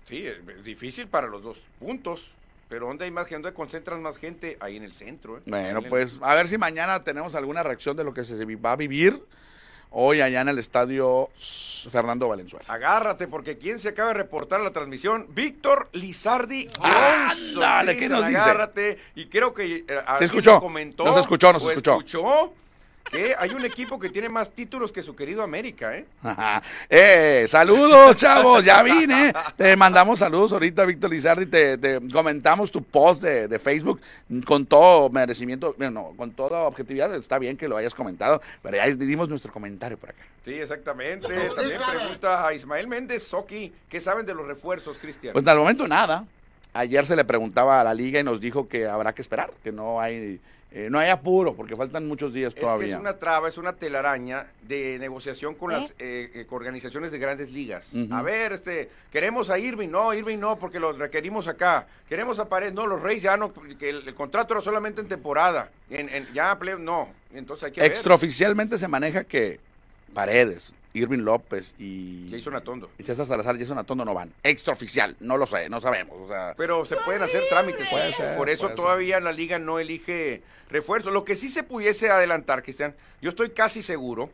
Sí, es, es difícil para los dos puntos. Pero donde hay más gente, donde concentran más gente, ahí en el centro. ¿eh? Bueno, el- pues a ver si mañana tenemos alguna reacción de lo que se va a vivir hoy allá en el estadio Fernando Valenzuela. Agárrate, porque ¿quién se acaba de reportar la transmisión? Víctor Lizardi Johnson. Ándale, ¿qué nos dice? Agárrate. Y creo que eh, alguien escuchó. comentó. Nos escuchó, nos o escuchó. Hay un equipo que tiene más títulos que su querido América, ¿eh? eh, saludos, chavos, ya vine. Te mandamos saludos ahorita, Víctor Lizardi. Te, te comentamos tu post de, de Facebook con todo merecimiento, bueno, con toda objetividad. Está bien que lo hayas comentado, pero ya dimos nuestro comentario por acá. Sí, exactamente. También pregunta a Ismael Méndez Soki, ¿qué saben de los refuerzos, Cristian? Pues al momento nada. Ayer se le preguntaba a la liga y nos dijo que habrá que esperar, que no hay, eh, no hay apuro, porque faltan muchos días Es todavía. que es una traba, es una telaraña de negociación con las eh, eh, con organizaciones de grandes ligas. A ver, este, queremos a Irving, no, Irving no, porque los requerimos acá. Queremos a Paredes, no, los Reyes ya no, que el, el contrato era solamente en temporada. En, en- ya, play- no. Entonces hay que ver. Extraoficialmente se maneja que Paredes, Irving López y, Jason Atondo. y César Salazar y Jason Atondo no van. Extraoficial, no lo sé, no sabemos. O sea, Pero se pueden hacer trámites. Puede ser, Por eso puede todavía la liga no elige refuerzo. Lo que sí se pudiese adelantar, Cristian, yo estoy casi seguro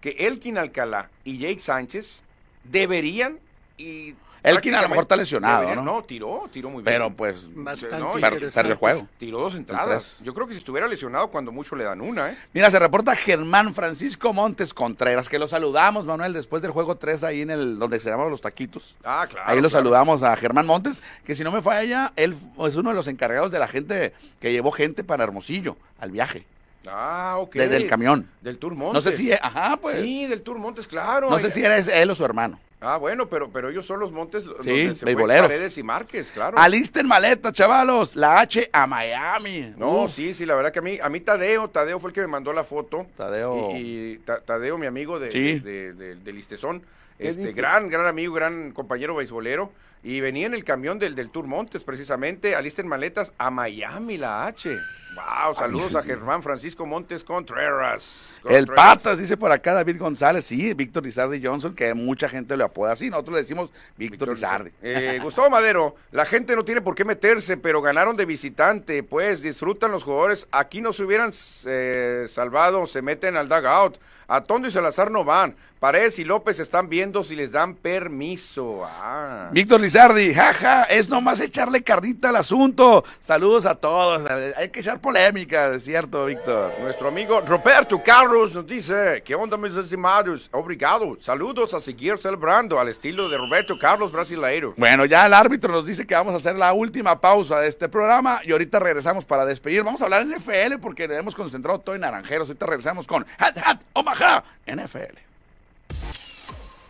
que Elkin Alcalá y Jake Sánchez deberían y Elkin a lo mejor está lesionado, ¿no? No, tiró, tiró muy bien. pero pues Bastante No, per- perdió el juego. Tiró dos entradas. Yo creo que si estuviera lesionado, cuando mucho le dan una, ¿eh? Mira, se reporta Germán Francisco Montes Contreras, que lo saludamos, Manuel, después del juego 3 ahí en el donde se llamaban los taquitos. Ah, claro. Ahí lo claro. saludamos a Germán Montes, que si no me falla ella, él es uno de los encargados de la gente que llevó gente para Hermosillo al viaje, Ah, ok. desde el camión. Del Tour No Montes. sé si, ajá, pues. Sí, del Tour Montes, claro. no sé si era él o su hermano. Ah, bueno, pero, pero ellos son los Montes donde se fue beisboleros. Paredes y Márquez, claro. Alisten maleta, chavalos, la H a Miami. No, Uf, sí, sí, la verdad que a mí, a mí Tadeo, Tadeo fue el que me mandó la foto. Tadeo. Y, y Ta- Tadeo, mi amigo de, Sí. de, de- de Listezón, este, gran, gran amigo, gran compañero beisbolero. Y venía en el camión del, del Tour Montes, precisamente, alisten maletas a Miami, la H. Wow, saludos a Germán Francisco Montes Contreras. El. Patas, dice por acá David González, sí, Víctor Lizardi Johnson, que mucha gente lo apoda así, nosotros le decimos Víctor Lizardi. Eh, Gustavo Madero, la gente no tiene por qué meterse, pero ganaron de visitante, pues disfrutan los jugadores. Aquí no se hubieran eh, salvado, se meten al dugout. Atondo y Salazar no van. Paredes y López están viendo si les dan permiso. Ah. Víctor Lizardi, jaja, es nomás echarle carnita al asunto. Saludos a todos. Hay que echar polémica, es cierto, Víctor. Nuestro amigo Roberto Carlos nos dice, ¿qué onda mis estimados? Obrigado. Saludos a seguir celebrando al estilo de Roberto Carlos brasileiro. Bueno, ya el árbitro nos dice que vamos a hacer la última pausa de este programa y ahorita regresamos para despedir. Vamos a hablar en NFL porque hemos concentrado todo en naranjeros. Ahorita regresamos con Hat Hat Omaha NFL.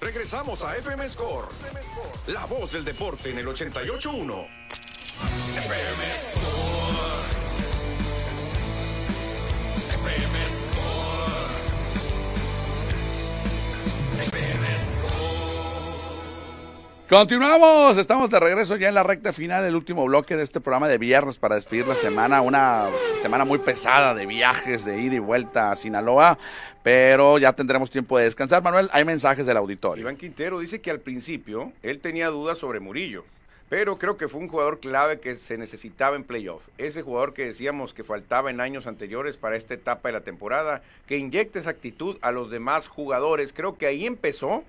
Regresamos a FM Score. La voz del deporte en el 88.1. FM Continuamos, estamos de regreso ya en la recta final, el último bloque de este programa de viernes para despedir la semana, una semana muy pesada de viajes, de ida y vuelta a Sinaloa, pero ya tendremos tiempo de descansar. Manuel, hay mensajes del auditorio. Iván Quintero dice que al principio él tenía dudas sobre Murillo, pero creo que fue un jugador clave que se necesitaba en playoff. Ese jugador que decíamos que faltaba en años anteriores para esta etapa de la temporada, que inyecta esa actitud a los demás jugadores. Creo que ahí empezó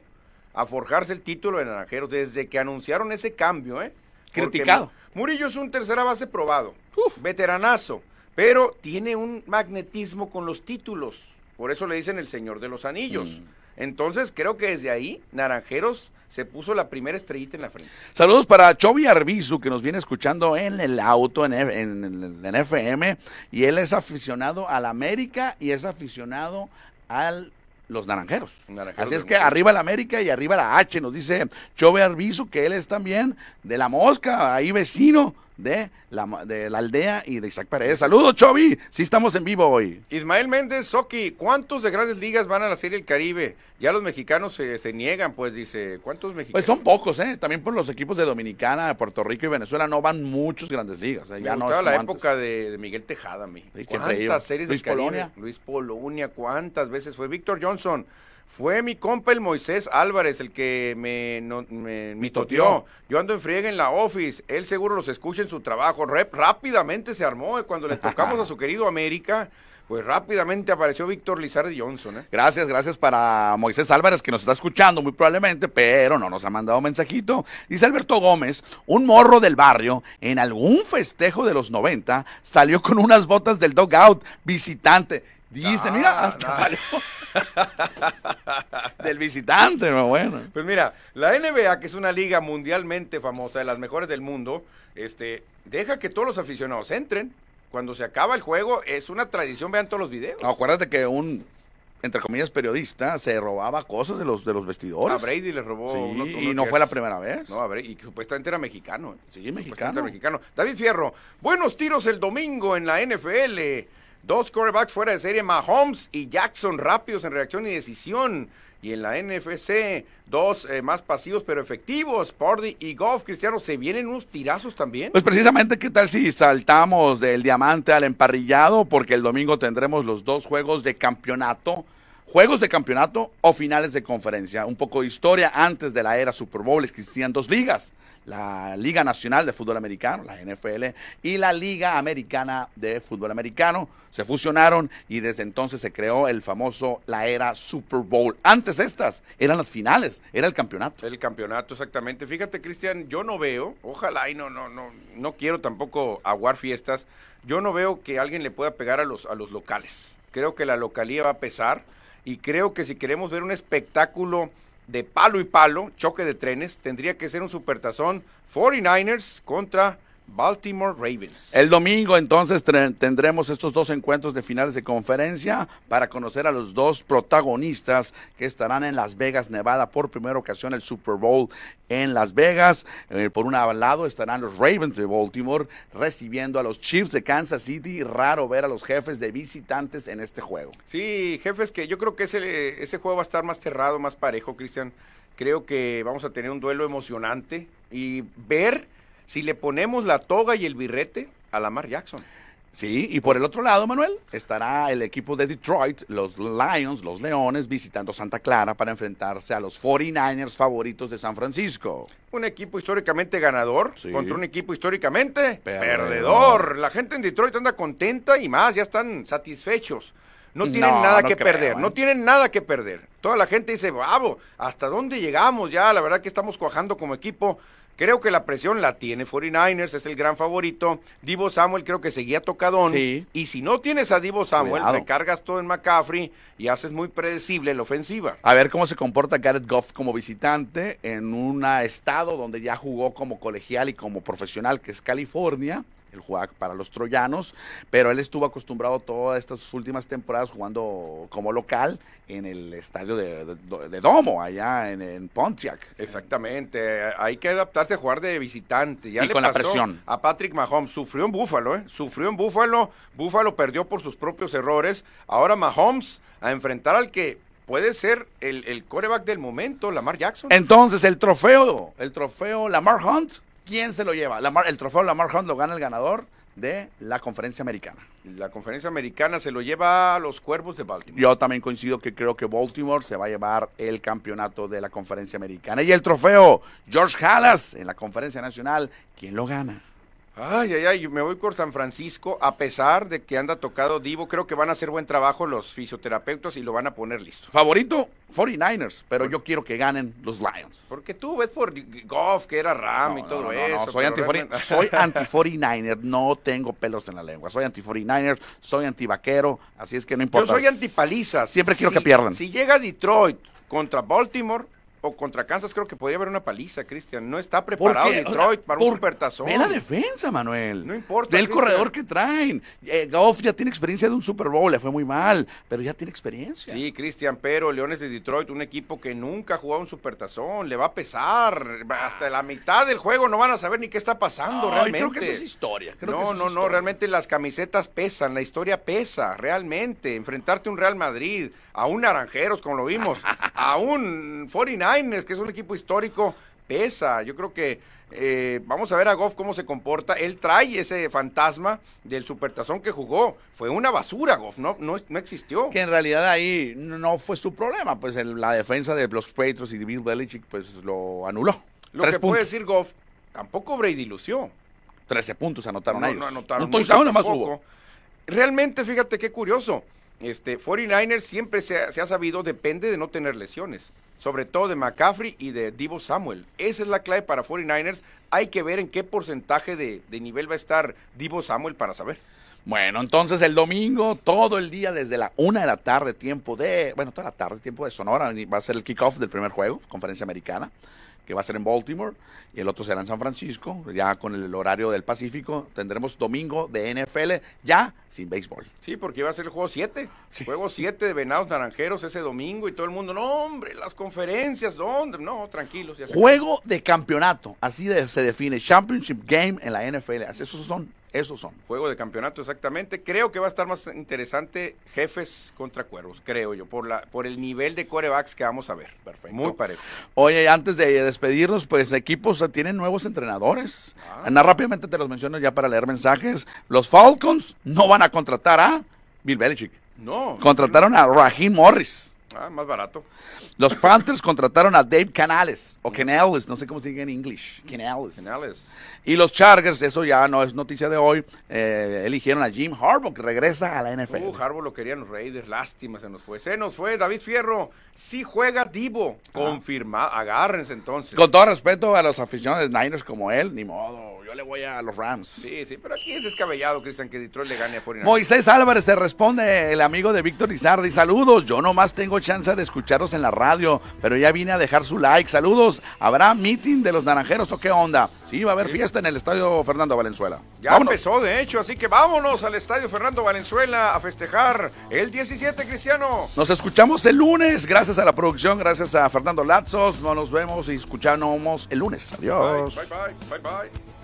a forjarse el título de Naranjeros desde que anunciaron ese cambio, ¿eh? Criticado. Murillo es un tercera base probado, veteranazo, pero tiene un magnetismo con los títulos. Por eso le dicen el Señor de los Anillos. Mm. Entonces creo que desde ahí Naranjeros se puso la primera estrellita en la frente. Saludos para Chovy Arbizu, que nos viene escuchando en el auto, en- en- en FM, y él es aficionado al América y es aficionado al los naranjeros. Naranjeros Así es que arriba la América y arriba la H, nos dice Chove Arbizu, que él es también de la mosca, ahí vecino de la, de la aldea y de Isaac Paredes. Saludos, Chovy, sí estamos en vivo hoy. Ismael Méndez, Soki, ¿cuántos de grandes ligas van a la Serie del Caribe? Ya los mexicanos se, se niegan, pues dice, ¿cuántos mexicanos? Pues son pocos, ¿eh? También por los equipos de Dominicana, Puerto Rico y Venezuela no van muchos grandes ligas. ¿eh? Me Ya no es la época de, de Miguel Tejada. Sí, siempre ¿Cuántas series Luis del Caribe? Polonia. Luis Polonia, ¿cuántas veces fue? Víctor Johnson. Fue mi compa el Moisés Álvarez el que me, no, me mitoteó. Yo ando en friega en la office. Él seguro los escucha en su trabajo. Rep, rápidamente se armó. eh, Cuando le tocamos a su querido América, pues rápidamente apareció Víctor Lizardi Johnson. ¿eh? Gracias, gracias para Moisés Álvarez que nos está escuchando muy probablemente, pero no nos ha mandado mensajito. Dice Alberto Gómez, un morro del barrio en algún festejo de los 90 salió con unas botas del dogout visitante. Dice, Ah, mira, hasta no. salió del visitante, no, bueno. Pues mira, la NBA, que es una liga mundialmente famosa, de las mejores del mundo, este, deja que todos los aficionados entren. Cuando se acaba el juego, es una tradición, vean todos los videos. No, acuérdate que un, entre comillas, periodista se robaba cosas de los, de los A vestidores. Brady le robó Sí, uno- y no fue la primera vez. No, a Brady, y supuestamente era mexicano. Sí, mexicano. era mexicano. David Fierro, buenos tiros el domingo en la NFL. Dos quarterbacks fuera de serie, Mahomes y Jackson, rápidos en reacción y decisión. Y en la NFC, dos eh, más pasivos pero efectivos, Pardy y Goff. Cristiano, ¿se vienen unos tirazos también? Pues precisamente, ¿qué tal si saltamos del diamante al emparrillado? Porque el domingo tendremos los dos juegos de campeonato. Juegos de campeonato o finales de conferencia. Un poco de historia. Antes de la era Super Bowl existían dos ligas. La Liga Nacional de Fútbol Americano, la NFL, y la Liga Americana de Fútbol Americano. Se fusionaron y desde entonces se creó el famoso, la era Super Bowl. Antes estas eran las finales, era el campeonato. El campeonato, exactamente. Fíjate, Cristian, yo no veo, ojalá y no, no, no, no quiero tampoco aguar fiestas. Yo no veo que alguien le pueda pegar a los, a los locales. Creo que la localía va a pesar y creo que si queremos ver un espectáculo de palo y palo, choque de trenes, tendría que ser un supertazón 49ers contra Baltimore Ravens. El domingo entonces tendremos estos dos encuentros de finales de conferencia para conocer a los dos protagonistas que estarán en Las Vegas, Nevada, por primera ocasión el Super Bowl en Las Vegas. Eh, por un lado estarán los Ravens de Baltimore recibiendo a los Chiefs de Kansas City. Raro ver a los jefes de visitantes en este juego. Sí, jefes, que yo creo que ese, ese juego va a estar más cerrado, más parejo, Cristian. Creo que vamos a tener un duelo emocionante y ver si le ponemos la toga y el birrete a Lamar Jackson. Sí, y por el otro lado, Manuel, estará el equipo de Detroit, los Lions, los Leones, visitando Santa Clara para enfrentarse a los 49ers favoritos de San Francisco. Un equipo históricamente ganador Sí. contra un equipo históricamente Perdedor. perdedor. La gente en Detroit anda contenta y más, ya están satisfechos. No tienen No, nada no que creo, perder, ¿eh? no tienen nada que perder. Toda la gente dice, bravo, ¿hasta dónde llegamos ya? La verdad que estamos cuajando como equipo. Creo que la presión la tiene 49ers, es el gran favorito. Divo Samuel creo que seguía tocadón. Sí. Y si no tienes a Divo Samuel, Cuidado. recargas todo en McCaffrey y haces muy predecible la ofensiva. A ver cómo se comporta Garrett Goff como visitante en un estado donde ya jugó como colegial y como profesional, que es California. Él jugaba para los troyanos, pero él estuvo acostumbrado todas estas últimas temporadas jugando como local en el estadio de, de- de Domo, allá en, en Pontiac. Exactamente, hay que adaptarse a jugar de visitante. Ya Y le con la presión. A Patrick Mahomes sufrió en Búfalo, ¿eh? Sufrió en Búfalo. Búfalo perdió por sus propios errores. Ahora Mahomes a enfrentar al que puede ser el, el coreback del momento, Lamar Jackson. Entonces, el trofeo, el trofeo Lamar Hunt, ¿quién se lo lleva? Lamar- el trofeo Lamar Hunt lo gana el ganador de la conferencia americana. La conferencia americana se lo lleva a los Cuervos de Baltimore. Yo también coincido que creo que Baltimore se va a llevar el campeonato de la conferencia americana. Y el trofeo George Halas en la conferencia nacional, ¿quién lo gana? Ay, ay, ay, me voy por San Francisco, a pesar de que anda tocado Divo, creo que van a hacer buen trabajo los fisioterapeutas y lo van a poner listo. Favorito, 49ers, pero yo quiero que ganen los Lions. Porque tú ves por Goff, que era Ram y todo no, no, eso. soy pero anti, realmente- soy anti 49er, no tengo pelos en la lengua. Soy anti 49er, soy anti vaquero, así es que no Yo importa. soy antipalizas. Siempre quiero Si- que pierdan. Si llega Detroit contra Baltimore o contra Kansas, creo que podría haber una paliza, Cristian. No está preparado Detroit para un supertazón. Ve la defensa, Manuel. No importa, Del corredor que traen. Eh, Goff ya tiene experiencia de un Super Bowl, le fue muy mal, pero ya tiene experiencia. Sí, Cristian, pero Leones de Detroit, un equipo que nunca ha jugado un supertazón, le va a pesar. Hasta la mitad del juego no van a saber ni qué está pasando realmente. creo que eso es historia. creo que no, es no, no, realmente las camisetas pesan, la historia pesa, realmente. Enfrentarte a un Real Madrid, a un Naranjeros, como lo vimos, a un 49ers, que es un equipo histórico, pesa. Yo creo que eh, vamos a ver a Goff cómo se comporta. Él trae ese fantasma del supertazón que jugó. Fue una basura, Goff, no, no, no existió. Que en realidad ahí no fue su problema, pues el- la defensa de los Patriots y de Bill Belichick pues lo anuló. Lo Tres que puntos. puede decir Goff, tampoco Brady lució. 13 puntos anotaron no, ellos. no anotaron touchdown nomás hubo. Realmente, fíjate qué curioso. Este, 49ers siempre se ha, se ha sabido, depende de no tener lesiones. Sobre todo de McCaffrey y de Divo Samuel. Esa es la clave para 49ers. Hay que ver en qué porcentaje de, de nivel va a estar Divo Samuel para saber. Bueno, entonces el domingo, todo el día, desde la una de la tarde, tiempo de, bueno, toda la tarde, tiempo de Sonora, va a ser el kickoff del primer juego, conferencia americana, que va a ser en Baltimore, y el otro será en San Francisco, ya con el horario del Pacífico, tendremos domingo de NFL, ya sin béisbol. Sí, porque iba a ser el juego 7. Sí. Juego 7 de Venados Naranjeros ese domingo y todo el mundo, no, hombre, las conferencias, ¿dónde? No, tranquilos. ya Juego de campeonato, así de- se define, Championship Game en la NFL, así- esos son, esos son. Juego de campeonato, exactamente. Creo que va a estar más interesante Jefes contra Cuervos, creo yo, por la por el nivel de corebacks que vamos a ver. Perfecto. Muy parejo. Oye, antes de despedirnos, pues equipos tienen nuevos entrenadores. Ah. Anda, rápidamente te los menciono ya para leer mensajes. Los Falcons no van a contratar a Bill Belichick. No. Contrataron a Raheem Morris. Ah, más barato. Los Panthers contrataron a Dave Canales o Canales, no sé cómo se dice en inglés. Canales. Y los Chargers, eso ya no es noticia de hoy, eh, eligieron a Jim Harbaugh que regresa a la NFL. Uh, Harbaugh lo querían los Raiders, lástima, se nos fue. Se nos fue David Fierro. Sí juega Divo. Confirmado. Agárrense entonces. Con todo respeto a los aficionados de Niners como él, ni modo, yo le voy a los Rams. Sí, sí, pero aquí es descabellado, Cristian, que Detroit le gane a 49ers. Moisés Álvarez se responde, el amigo de Víctor Izardi. Saludos, yo nomás tengo chance de escucharlos en la radio, pero ya vine a dejar su like. Saludos, ¿habrá meeting de los naranjeros o qué onda? Sí, va a haber fiesta en el estadio Fernando Valenzuela. Ya Vámonos. empezó, de hecho, así que vámonos al estadio Fernando Valenzuela a festejar el 17, Cristiano. Nos escuchamos el lunes, gracias a la producción, gracias a Fernando Lazos. No nos vemos y escuchamos el lunes. Adiós. Bye, bye, bye, bye.